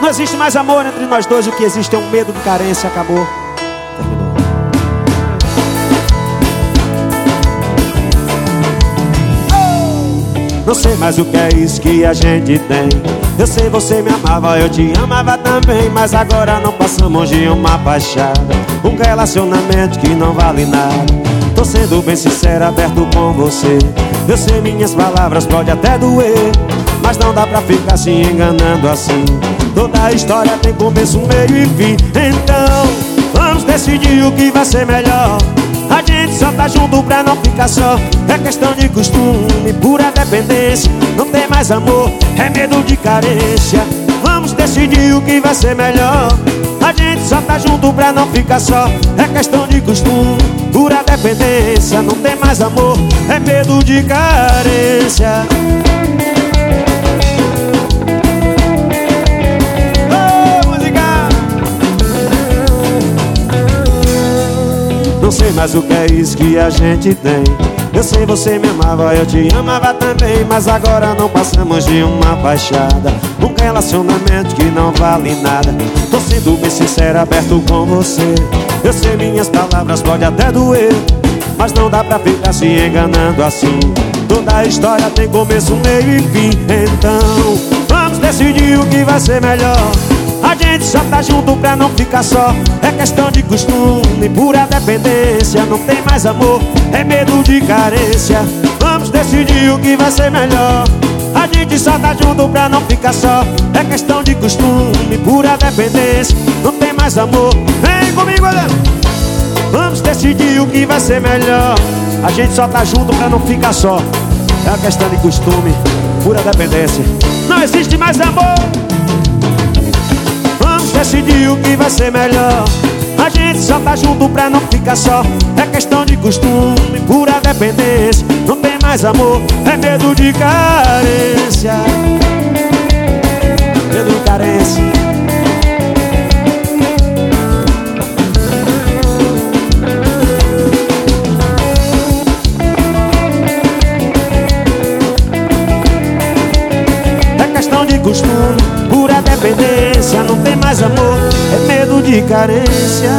Não existe mais amor entre nós dois, o que existe é um medo de carência. Acabou. Não sei mais o que é isso que a gente tem. Eu sei você me amava, eu te amava também. Mas agora não passamos de uma paixada. Um relacionamento que não vale nada. Tô sendo bem sincero, aberto com você. Eu sei minhas palavras pode até doer. Mas não dá pra ficar se enganando assim. Toda história tem começo, meio e fim. Então, vamos decidir o que vai ser melhor. A gente só tá junto pra não ficar só. É questão de costume, pura dependência. Não tem mais amor, é medo de carência. Vamos decidir o que vai ser melhor. A gente só tá junto pra não ficar só. É questão de costume, pura dependência. Não tem mais amor, é medo de carência Não sei mais o que é isso que a gente tem. Eu sei você me amava, eu te amava também Mas agora não passamos de uma baixada. Um relacionamento que não vale nada. Tô sendo bem sincero, aberto com você. Eu sei minhas palavras pode até doer Mas não dá pra ficar se enganando assim. Toda história tem começo, meio e fim Então, vamos decidir o que vai ser melhor. A gente só tá junto pra não ficar só É questão de costume, pura dependência Não tem mais amor, é medo de carência. Vamos decidir o que vai ser melhor. A gente só tá junto pra não ficar só. É questão de costume, pura dependência Não tem mais amor, vem comigo, galera Vamos decidir o que vai ser melhor. A gente só tá junto pra não ficar só. É questão de costume, pura dependência. Não existe mais amor decidir o que vai ser melhor. A gente só tá junto pra não ficar só. É questão de costume, pura dependência. Não tem mais amor, é medo de carência. Medo de carência. É questão de costume, pura dependência Não tem mais amor, é medo de carência